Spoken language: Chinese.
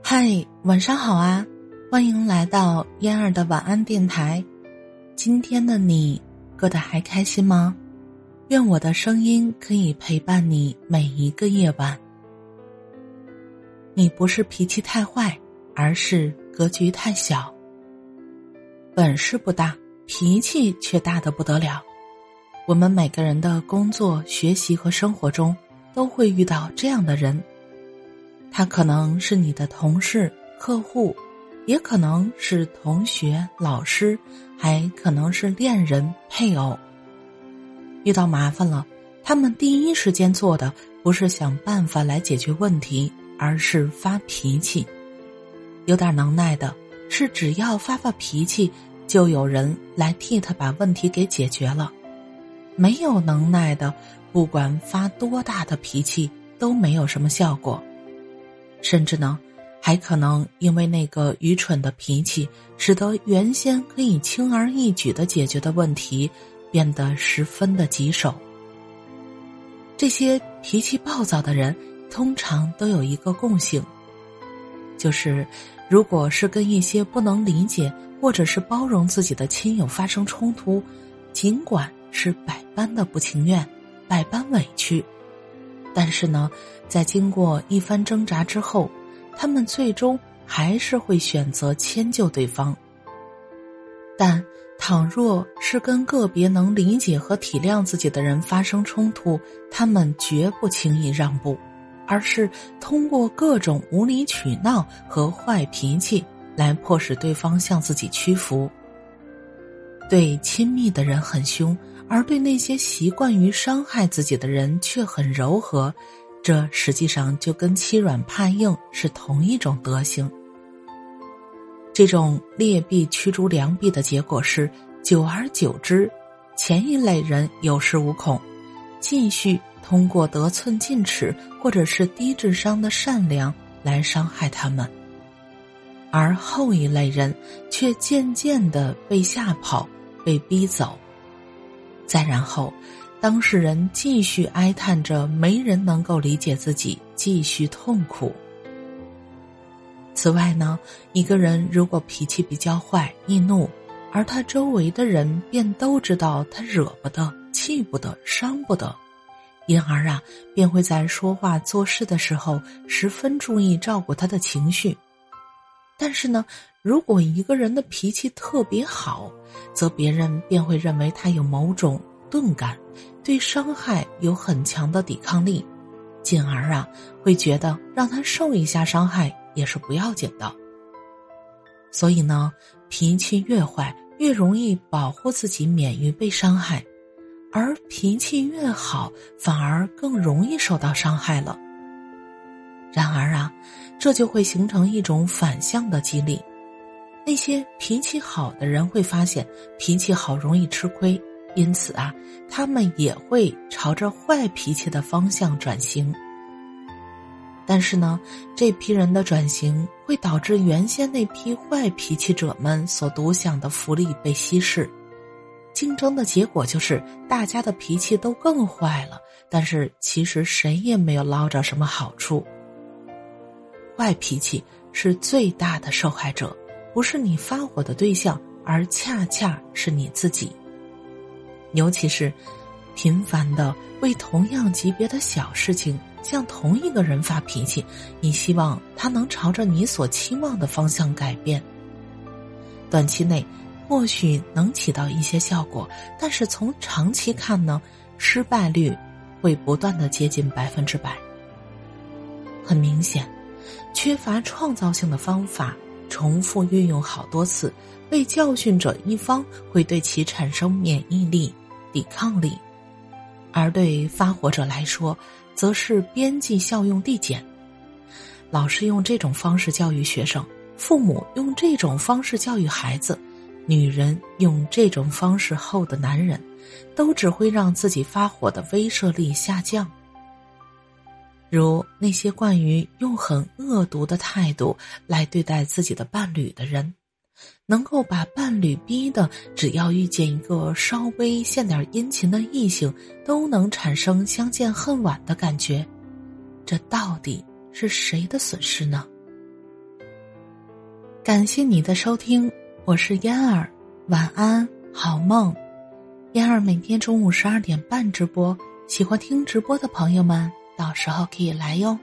嗨，晚上好啊！欢迎来到嫣儿的晚安电台。今天的你过得还开心吗？愿我的声音可以陪伴你每一个夜晚。你不是脾气太坏，而是格局太小。本事不大，脾气却大的不得了。我们每个人的工作、学习和生活中，都会遇到这样的人。他可能是你的同事、客户，也可能是同学、老师，还可能是恋人、配偶。遇到麻烦了，他们第一时间做的不是想办法来解决问题，而是发脾气。有点能耐的是，只要发发脾气，就有人来替他把问题给解决了；没有能耐的，不管发多大的脾气，都没有什么效果。甚至呢，还可能因为那个愚蠢的脾气，使得原先可以轻而易举的解决的问题，变得十分的棘手。这些脾气暴躁的人，通常都有一个共性，就是如果是跟一些不能理解或者是包容自己的亲友发生冲突，尽管是百般的不情愿，百般委屈。但是呢，在经过一番挣扎之后，他们最终还是会选择迁就对方。但倘若是跟个别能理解和体谅自己的人发生冲突，他们绝不轻易让步，而是通过各种无理取闹和坏脾气来迫使对方向自己屈服。对亲密的人很凶。而对那些习惯于伤害自己的人却很柔和，这实际上就跟欺软怕硬是同一种德行。这种劣币驱逐良币的结果是，久而久之，前一类人有恃无恐，继续通过得寸进尺或者是低智商的善良来伤害他们，而后一类人却渐渐的被吓跑，被逼走。再然后，当事人继续哀叹着没人能够理解自己，继续痛苦。此外呢，一个人如果脾气比较坏、易怒，而他周围的人便都知道他惹不得、气不得、伤不得，因而啊，便会在说话做事的时候十分注意照顾他的情绪。但是呢，如果一个人的脾气特别好，则别人便会认为他有某种钝感，对伤害有很强的抵抗力，进而啊，会觉得让他受一下伤害也是不要紧的。所以呢，脾气越坏，越容易保护自己免于被伤害，而脾气越好，反而更容易受到伤害了。然而啊。这就会形成一种反向的激励，那些脾气好的人会发现脾气好容易吃亏，因此啊，他们也会朝着坏脾气的方向转型。但是呢，这批人的转型会导致原先那批坏脾气者们所独享的福利被稀释，竞争的结果就是大家的脾气都更坏了，但是其实谁也没有捞着什么好处。坏脾气是最大的受害者，不是你发火的对象，而恰恰是你自己。尤其是频繁的为同样级别的小事情向同一个人发脾气，你希望他能朝着你所期望的方向改变。短期内或许能起到一些效果，但是从长期看呢，失败率会不断的接近百分之百。很明显。缺乏创造性的方法，重复运用好多次，被教训者一方会对其产生免疫力、抵抗力，而对发火者来说，则是边际效用递减。老师用这种方式教育学生，父母用这种方式教育孩子，女人用这种方式后的男人，都只会让自己发火的威慑力下降。如那些惯于用很恶毒的态度来对待自己的伴侣的人，能够把伴侣逼的，只要遇见一个稍微献点殷勤的异性，都能产生相见恨晚的感觉，这到底是谁的损失呢？感谢你的收听，我是嫣儿，晚安，好梦。嫣儿每天中午十二点半直播，喜欢听直播的朋友们，到时候可以来哟。